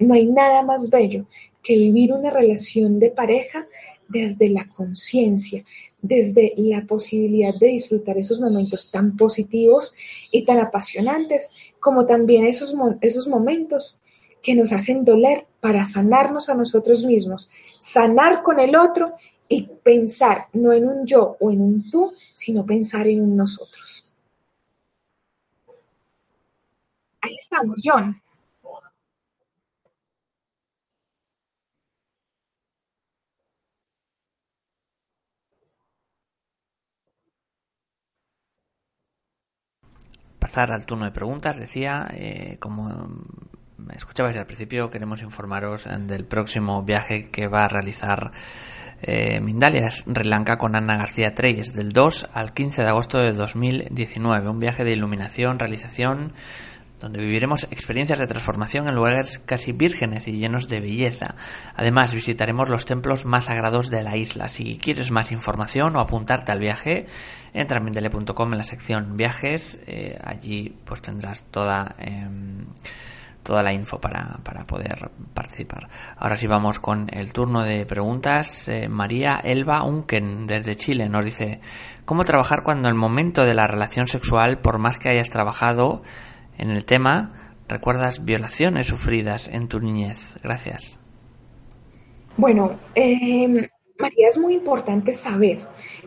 No hay nada más bello que vivir una relación de pareja desde la conciencia, desde la posibilidad de disfrutar esos momentos tan positivos y tan apasionantes, como también esos, esos momentos que nos hacen doler para sanarnos a nosotros mismos, sanar con el otro y pensar no en un yo o en un tú, sino pensar en un nosotros. Ahí estamos, John. Pasar al turno de preguntas, decía, eh, como escuchabais al principio, queremos informaros del próximo viaje que va a realizar eh, Mindalia Sri Lanka con Ana García Treyes del 2 al 15 de agosto de 2019. Un viaje de iluminación, realización, donde viviremos experiencias de transformación en lugares casi vírgenes y llenos de belleza. Además, visitaremos los templos más sagrados de la isla. Si quieres más información o apuntarte al viaje, entra en mindele.com en la sección viajes, eh, allí pues tendrás toda, em, toda la info para, para, poder participar. Ahora sí vamos con el turno de preguntas. Eh, María Elba Unken desde Chile nos dice, ¿cómo trabajar cuando el momento de la relación sexual, por más que hayas trabajado en el tema, recuerdas violaciones sufridas en tu niñez? Gracias. Bueno, eh, María, es muy importante saber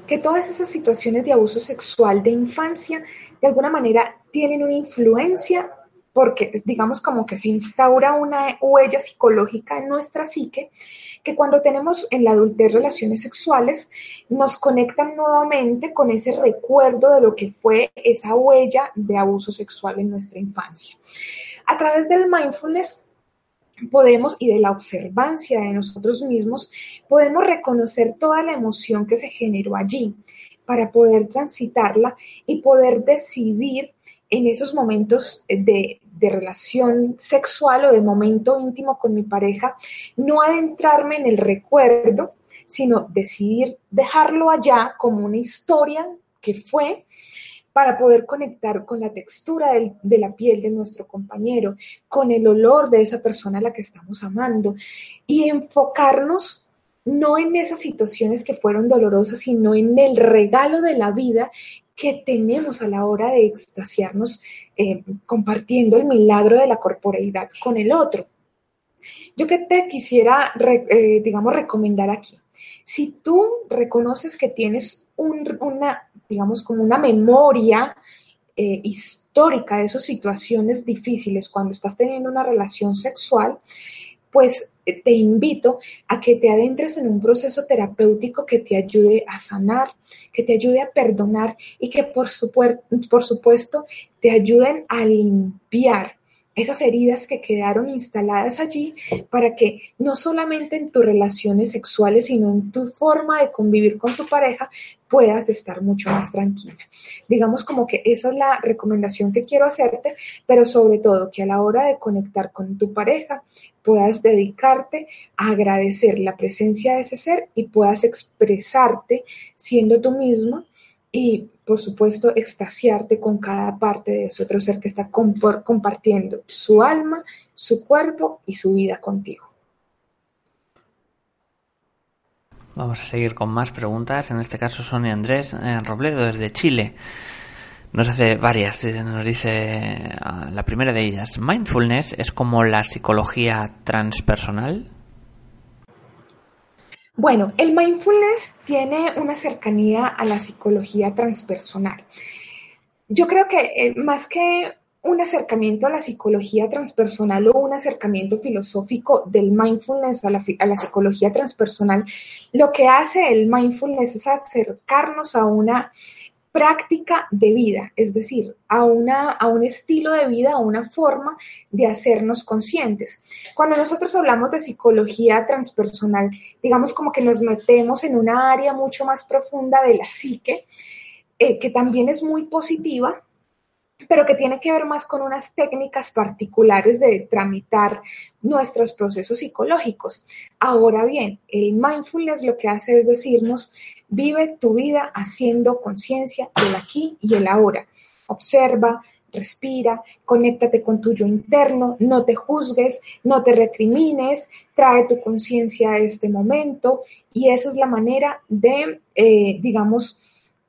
que todas esas situaciones de abuso sexual de infancia de alguna manera tienen una influencia porque digamos como que se instaura una huella psicológica en nuestra psique que cuando tenemos en la adultez relaciones sexuales nos conectan nuevamente con ese recuerdo de lo que fue esa huella de abuso sexual en nuestra infancia. A través del mindfulness podemos, y de la observancia de nosotros mismos, podemos reconocer toda la emoción que se generó allí para poder transitarla y poder decidir en esos momentos de, de, relación sexual o de momento íntimo con mi pareja, no adentrarme en el recuerdo, sino decidir dejarlo allá como una historia que fue para poder conectar con la textura de la piel de nuestro compañero, con el olor de esa persona a la que estamos amando y enfocarnos no en esas situaciones que fueron dolorosas, sino en el regalo de la vida que tenemos a la hora de extasiarnos eh, compartiendo el milagro de la corporeidad con el otro. Yo que te quisiera, eh, digamos, recomendar aquí. Si tú reconoces que tienes una, digamos, como una memoria eh, histórica de esas situaciones difíciles cuando estás teniendo una relación sexual, pues te invito a que te adentres en un proceso terapéutico que te ayude a sanar, que te ayude a perdonar y que por, por supuesto te ayuden a limpiar esas heridas que quedaron instaladas allí para que no solamente en tus relaciones sexuales, sino en tu forma de convivir con tu pareja, puedas estar mucho más tranquila. Digamos como que esa es la recomendación que quiero hacerte, pero sobre todo que a la hora de conectar con tu pareja puedas dedicarte a agradecer la presencia de ese ser y puedas expresarte siendo tú mismo y por supuesto extasiarte con cada parte de ese otro ser que está compartiendo su alma, su cuerpo y su vida contigo. Vamos a seguir con más preguntas. En este caso, Sonia Andrés en Robledo, desde Chile. Nos hace varias. Nos dice ah, la primera de ellas: ¿Mindfulness es como la psicología transpersonal? Bueno, el mindfulness tiene una cercanía a la psicología transpersonal. Yo creo que eh, más que un acercamiento a la psicología transpersonal o un acercamiento filosófico del mindfulness a la, psicología transpersonal, lo que hace el mindfulness es acercarnos a una práctica de vida, es decir, a, una, a un estilo de vida, a una forma de hacernos conscientes. Cuando nosotros hablamos de psicología transpersonal, digamos como que nos metemos en una área mucho más profunda de la psique, eh, que también es muy positiva, pero que tiene que ver más con unas técnicas particulares de tramitar nuestros procesos psicológicos. Ahora bien, el mindfulness lo que hace es decirnos, vive tu vida haciendo conciencia del aquí y el ahora. Observa, respira, conéctate con tu yo interno, no te juzgues, no te recrimines, trae tu conciencia a este momento y esa es la manera de, eh, digamos,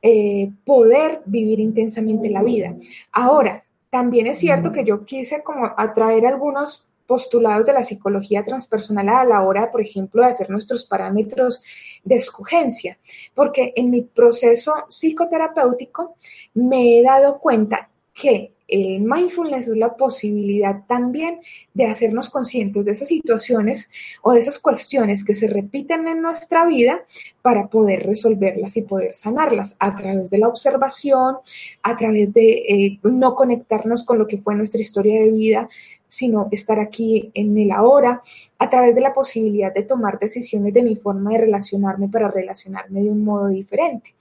eh, poder vivir intensamente la vida. Ahora, también es cierto que yo quise como atraer algunos postulados de la psicología transpersonal a la hora, por ejemplo, de hacer nuestros parámetros de escogencia, porque en mi proceso psicoterapéutico me he dado cuenta que el mindfulness es la posibilidad también de hacernos conscientes de esas situaciones o de esas cuestiones que se repiten en nuestra vida para poder resolverlas y poder sanarlas a través de la observación, a través de eh, no conectarnos con lo que fue nuestra historia de vida, sino estar aquí en el ahora, a través de la posibilidad de tomar decisiones de mi forma de relacionarme para relacionarme de un modo diferente.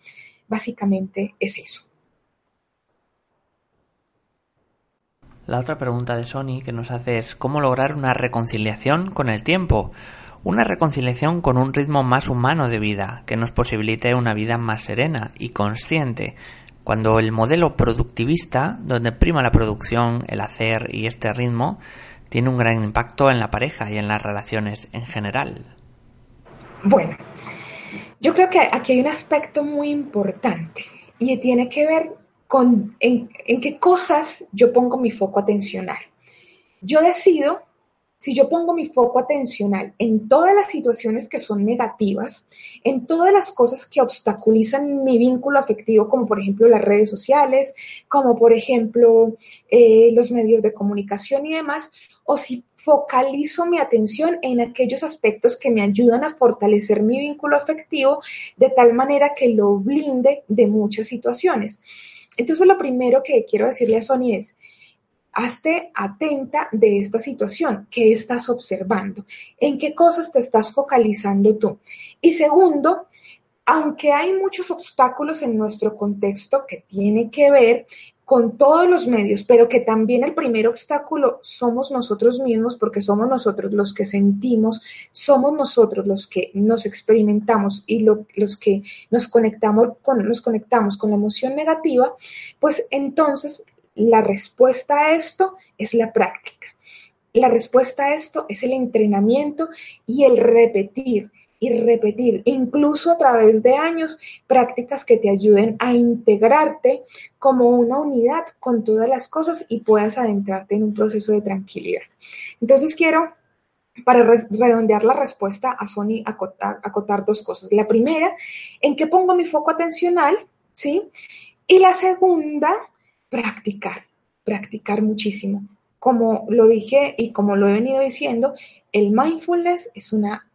Básicamente es eso. La otra pregunta de Sony que nos hace es ¿cómo lograr una reconciliación con el tiempo? Una reconciliación con un ritmo más humano de vida, que nos posibilite una vida más serena y consciente, cuando el modelo productivista, donde prima la producción, el hacer y este ritmo, tiene un gran impacto en la pareja y en las relaciones en general. Bueno, yo creo que aquí hay un aspecto muy importante y tiene que ver con en, qué cosas yo pongo mi foco atencional. Yo decido si yo pongo mi foco atencional en todas las situaciones que son negativas, en todas las cosas que obstaculizan mi vínculo afectivo, como por ejemplo las redes sociales, como por ejemplo eh, los medios de comunicación y demás, o si focalizo mi atención en aquellos aspectos que me ayudan a fortalecer mi vínculo afectivo de tal manera que lo blinde de muchas situaciones. Entonces, lo primero que quiero decirle a Sony es, hazte atenta de esta situación, qué estás observando, en qué cosas te estás focalizando tú. Y segundo, aunque hay muchos obstáculos en nuestro contexto que tiene que ver con todos los medios, pero que también el primer obstáculo somos nosotros mismos, porque somos nosotros los que sentimos, somos nosotros los que nos experimentamos y los que nos conectamos, con, nos conectamos con la emoción negativa, pues entonces la respuesta a esto es la práctica. La respuesta a esto es el entrenamiento y el repetir y repetir, incluso a través de años, prácticas que te ayuden a integrarte como una unidad con todas las cosas y puedas adentrarte en un proceso de tranquilidad. Entonces quiero, para redondear la respuesta a Sony, acotar, dos cosas. La primera, en qué pongo mi foco atencional, ¿sí? Y la segunda, practicar, practicar muchísimo. Como lo dije y como lo he venido diciendo, el mindfulness es una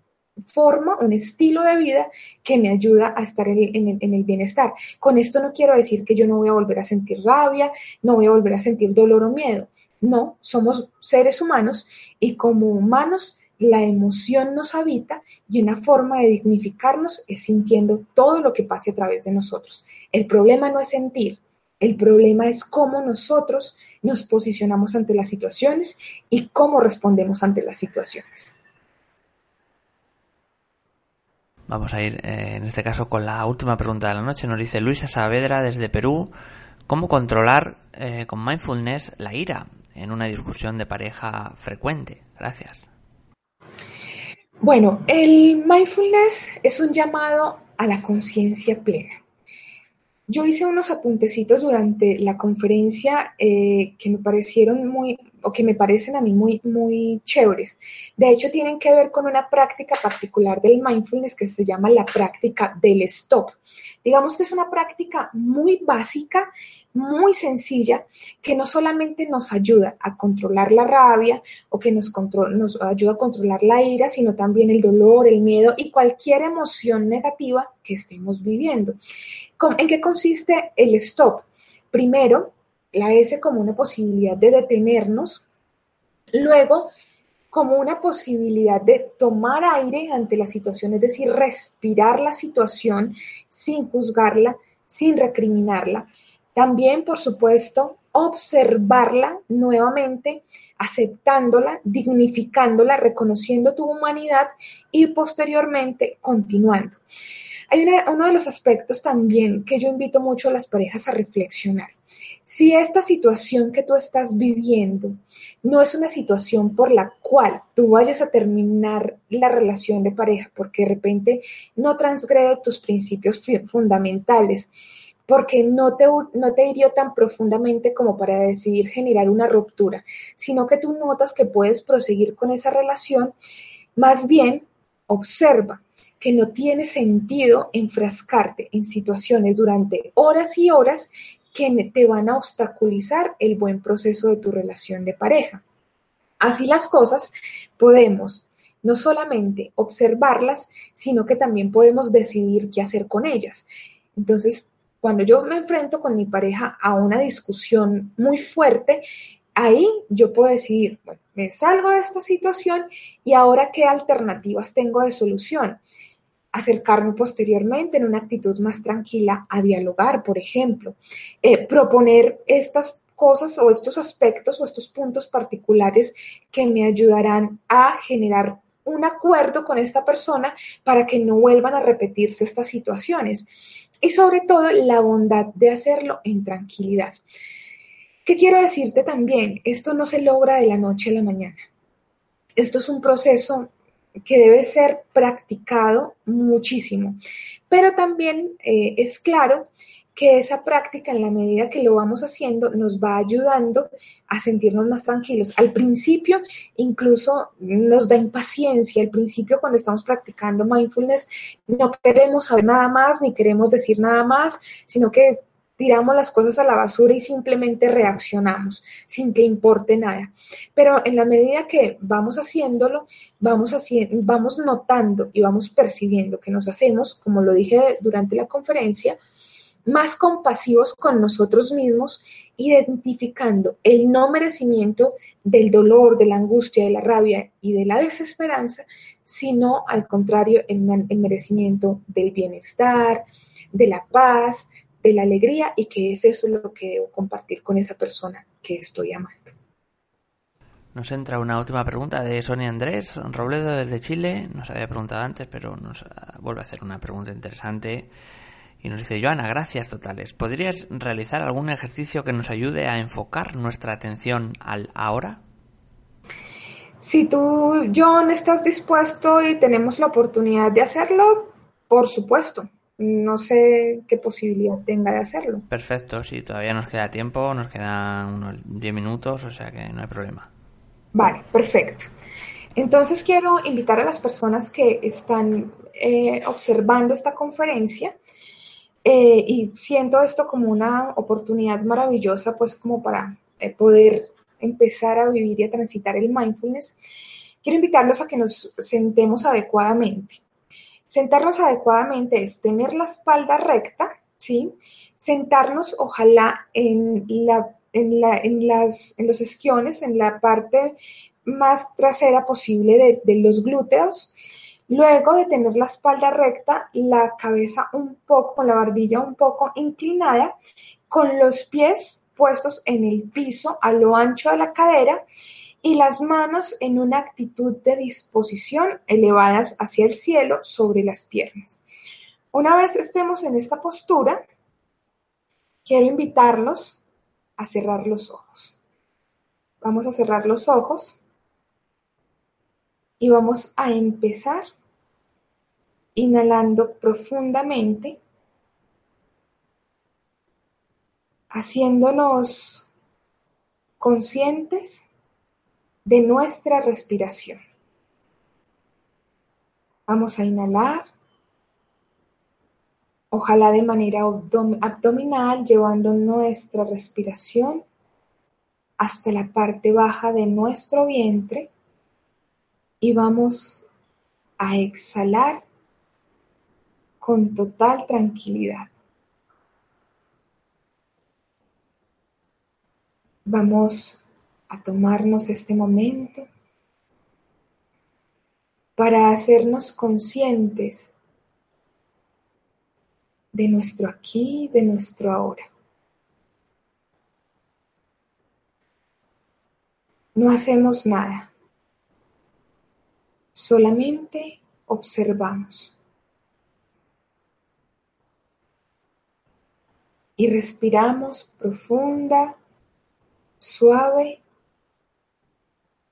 forma, un estilo de vida que me ayuda a estar en el, bienestar. Con esto no quiero decir que yo no voy a volver a sentir rabia, no voy a volver a sentir dolor o miedo. No, somos seres humanos y como humanos la emoción nos habita y una forma de dignificarnos es sintiendo todo lo que pase a través de nosotros. El problema no es sentir, el problema es cómo nosotros nos posicionamos ante las situaciones y cómo respondemos ante las situaciones. Vamos a ir eh, en este caso con la última pregunta de la noche. Nos dice Luisa Saavedra desde Perú, ¿cómo controlar eh, con mindfulness la ira en una discusión de pareja frecuente? Gracias. Bueno, el mindfulness es un llamado a la conciencia plena. Yo hice unos apuntecitos durante la conferencia eh, que me parecieron muy, o que me parecen a mí muy, muy chéveres. De hecho, tienen que ver con una práctica particular del mindfulness que se llama la práctica del stop. Digamos que es una práctica muy básica, muy sencilla, que no solamente nos ayuda a controlar la rabia o que nos, nos ayuda a controlar la ira, sino también el dolor, el miedo y cualquier emoción negativa que estemos viviendo. ¿En qué consiste el stop? Primero, la S como una posibilidad de detenernos, luego como una posibilidad de tomar aire ante la situación, es decir, respirar la situación sin juzgarla, sin recriminarla. También, por supuesto, observarla nuevamente, aceptándola, dignificándola, reconociendo tu humanidad y posteriormente continuando. Hay uno de los aspectos también que yo invito mucho a las parejas a reflexionar. Si esta situación que tú estás viviendo no es una situación por la cual tú vayas a terminar la relación de pareja, porque de repente no transgrede tus principios fundamentales, porque no te, no te hirió tan profundamente como para decidir generar una ruptura, sino que tú notas que puedes proseguir con esa relación, más bien observa que no tiene sentido enfrascarte en situaciones durante horas y horas que te van a obstaculizar el buen proceso de tu relación de pareja. Así las cosas, podemos no solamente observarlas, sino que también podemos decidir qué hacer con ellas. Entonces, cuando yo me enfrento con mi pareja a una discusión muy fuerte, ahí yo puedo decidir, bueno, me salgo de esta situación y ahora qué alternativas tengo de solución acercarme posteriormente en una actitud más tranquila a dialogar, por ejemplo, eh, proponer estas cosas o estos aspectos o estos puntos particulares que me ayudarán a generar un acuerdo con esta persona para que no vuelvan a repetirse estas situaciones. Y sobre todo la bondad de hacerlo en tranquilidad. ¿Qué quiero decirte también? Esto no se logra de la noche a la mañana. Esto es un proceso que debe ser practicado muchísimo. Pero también eh, es claro que esa práctica, en la medida que lo vamos haciendo, nos va ayudando a sentirnos más tranquilos. Al principio, incluso nos da impaciencia. Al principio, cuando estamos practicando mindfulness, no queremos saber nada más, ni queremos decir nada más, sino que tiramos las cosas a la basura y simplemente reaccionamos sin que importe nada. Pero en la medida que vamos haciéndolo, vamos, haciendo, vamos notando y vamos percibiendo que nos hacemos, como lo dije durante la conferencia, más compasivos con nosotros mismos, identificando el no merecimiento del dolor, de la angustia, de la rabia y de la desesperanza, sino al contrario, el, el merecimiento del bienestar, de la paz, de la alegría y que es eso lo que debo compartir con esa persona que estoy amando. Nos entra una última pregunta de Sonia Andrés Robledo desde Chile. Nos había preguntado antes, pero nos vuelve a hacer una pregunta interesante. Y nos dice, Joana, gracias totales. ¿Podrías realizar algún ejercicio que nos ayude a enfocar nuestra atención al ahora? Si tú, John, estás dispuesto y tenemos la oportunidad de hacerlo, por supuesto no sé qué posibilidad tenga de hacerlo. Perfecto, sí, todavía nos queda tiempo, nos quedan unos 10 minutos, o sea que no hay problema. Vale, perfecto. Entonces quiero invitar a las personas que están eh, observando esta conferencia eh, y siento esto como una oportunidad maravillosa, pues como para eh, poder empezar a vivir y a transitar el mindfulness. Quiero invitarlos a que nos sentemos adecuadamente. Sentarnos adecuadamente es tener la espalda recta, ¿sí? Sentarnos ojalá en, la, en, las, en los esquiones, en la parte más trasera posible de, de los glúteos. Luego de tener la espalda recta, la cabeza un poco, con la barbilla un poco inclinada, con los pies puestos en el piso a lo ancho de la cadera y las manos en una actitud de disposición elevadas hacia el cielo sobre las piernas. Una vez estemos en esta postura, quiero invitarlos a cerrar los ojos. Vamos a cerrar los ojos y vamos a empezar inhalando profundamente, haciéndonos conscientes de nuestra respiración. Vamos a inhalar, ojalá de manera abdominal, llevando nuestra respiración hasta la parte baja de nuestro vientre y vamos a exhalar con total tranquilidad. Vamos a tomarnos este momento para hacernos conscientes de nuestro aquí, de nuestro ahora. No hacemos nada, solamente observamos. Y respiramos profunda, suave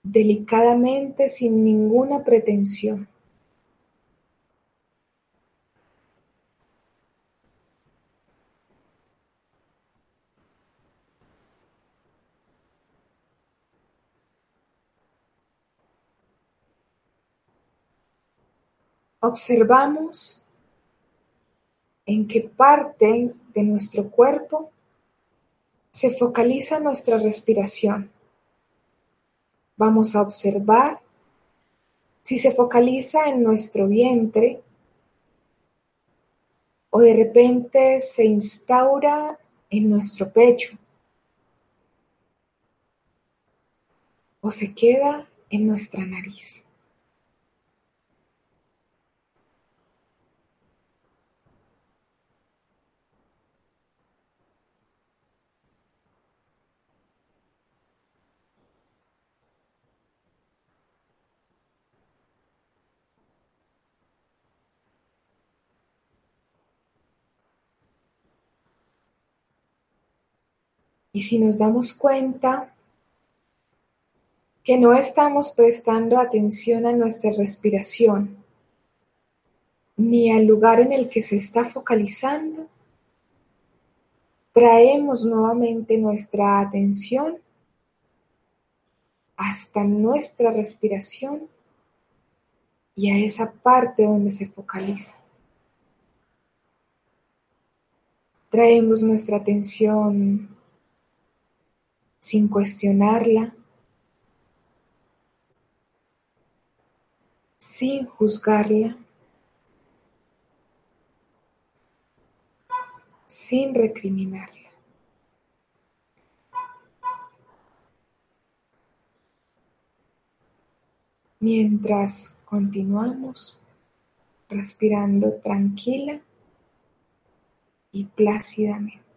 delicadamente sin ninguna pretensión. Observamos en qué parte de nuestro cuerpo se focaliza nuestra respiración. Vamos a observar si se focaliza en nuestro vientre o de repente se instaura en nuestro pecho o se queda en nuestra nariz. Y si nos damos cuenta que no estamos prestando atención a nuestra respiración, ni al lugar en el que se está focalizando, traemos nuevamente nuestra atención hasta nuestra respiración y a esa parte donde se focaliza. Traemos nuestra atención sin cuestionarla, sin juzgarla, sin recriminarla. Mientras continuamos respirando tranquila y plácidamente.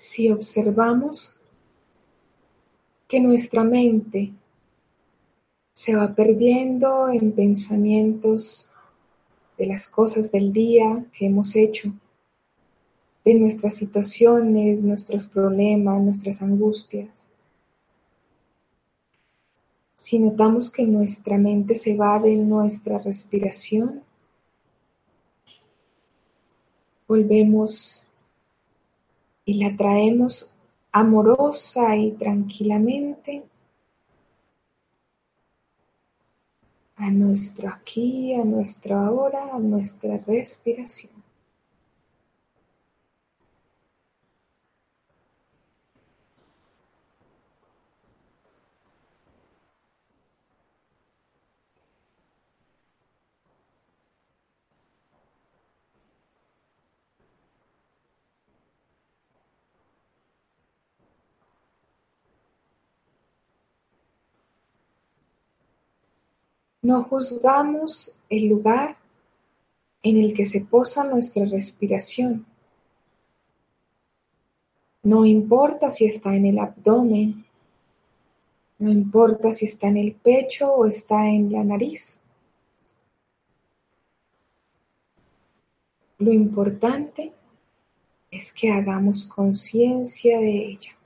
Si observamos que nuestra mente se va perdiendo en pensamientos de las cosas del día que hemos hecho, de nuestras situaciones, nuestros problemas, nuestras angustias. Si notamos que nuestra mente se va de nuestra respiración, volvemos y la traemos amorosa y tranquilamente a nuestro aquí, a nuestro ahora, a nuestra respiración. No juzgamos el lugar en el que se posa nuestra respiración, No importa si está en el abdomen, no importa si está en el pecho o está en la nariz. Lo importante es que hagamos conciencia de ella.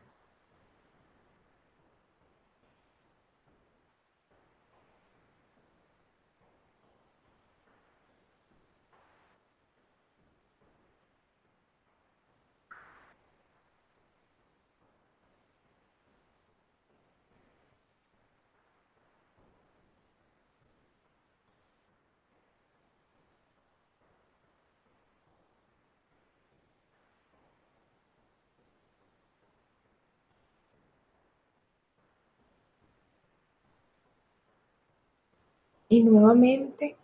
Y nuevamente,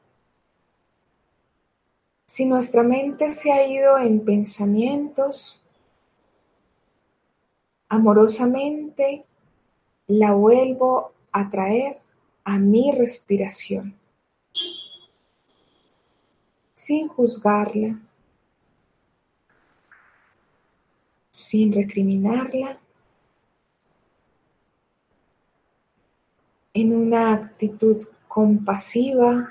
si nuestra mente se ha ido en pensamientos, amorosamente la vuelvo a traer a mi respiración, sin juzgarla, sin recriminarla, en una actitud compasiva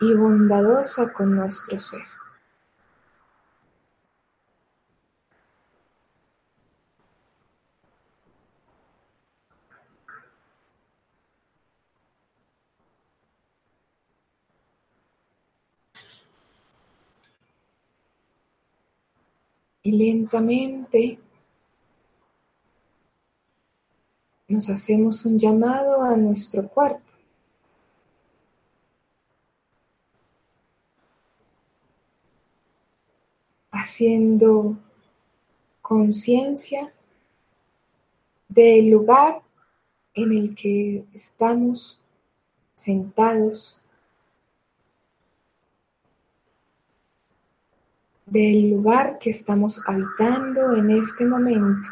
y bondadosa con nuestro ser. Y lentamente nos hacemos un llamado a nuestro cuerpo. Haciendo conciencia del lugar en el que estamos sentados, del lugar que estamos habitando en este momento.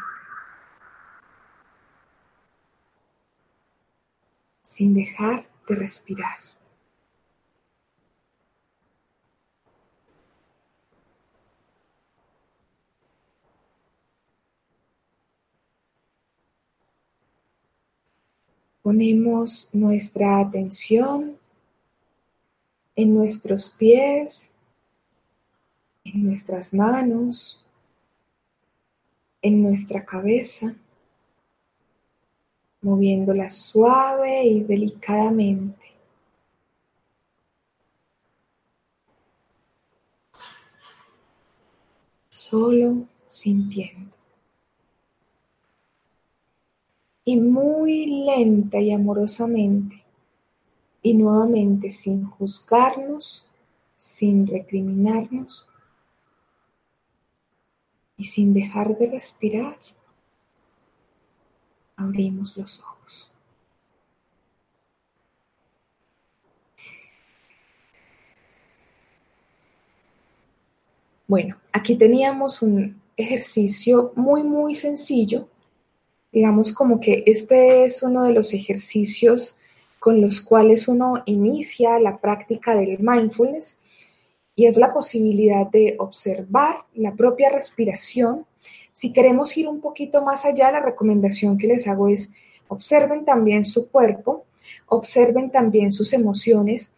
Sin dejar de respirar. Ponemos nuestra atención en nuestros pies, en nuestras manos, en nuestra cabeza moviéndola suave y delicadamente. Solo sintiendo. Y muy lenta y amorosamente, y nuevamente sin juzgarnos, sin recriminarnos y sin dejar de respirar abrimos los ojos. Bueno, aquí teníamos un ejercicio muy, muy sencillo. Digamos como que este es uno de los ejercicios con los cuales uno inicia la práctica del mindfulness y es la posibilidad de observar la propia respiración. Si queremos ir un poquito más allá, la recomendación que les hago es observen también su cuerpo, observen también sus emociones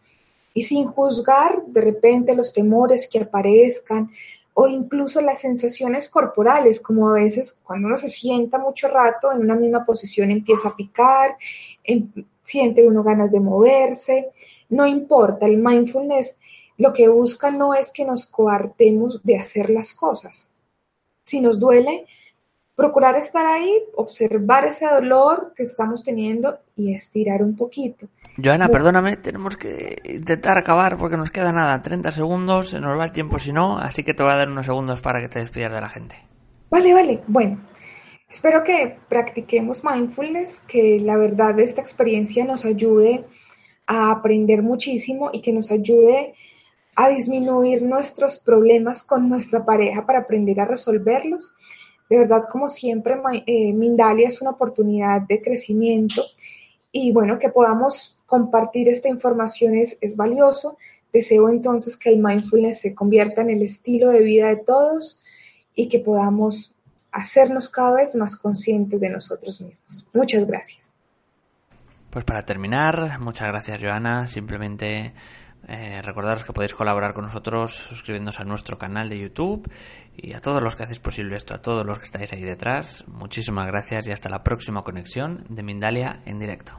y sin juzgar de repente los temores que aparezcan o incluso las sensaciones corporales, como a veces cuando uno se sienta mucho rato en una misma posición empieza a picar, em, siente uno ganas de moverse, no importa, el mindfulness lo que busca no es que nos coartemos de hacer las cosas, si nos duele, procurar estar ahí, observar ese dolor que estamos teniendo y estirar un poquito. Joana, perdóname, tenemos que intentar acabar porque nos queda nada, 30 segundos, se nos va el tiempo si no, así que te voy a dar unos segundos para que te despidas de la gente. Vale, vale, bueno. Espero que practiquemos mindfulness, que la verdad esta experiencia nos ayude a aprender muchísimo y que nos ayude a disminuir nuestros problemas con nuestra pareja para aprender a resolverlos. De verdad, como siempre, eh, Mindalia es una oportunidad de crecimiento y bueno, que podamos compartir esta información es, es valioso. Deseo entonces que el mindfulness se convierta en el estilo de vida de todos y que podamos hacernos cada vez más conscientes de nosotros mismos. Muchas gracias. Pues para terminar, muchas gracias Joana. Simplemente eh, recordaros que podéis colaborar con nosotros suscribiéndose a nuestro canal de YouTube y a todos los que hacéis posible esto, a todos los que estáis ahí detrás. Muchísimas gracias y hasta la próxima conexión de Mindalia en directo.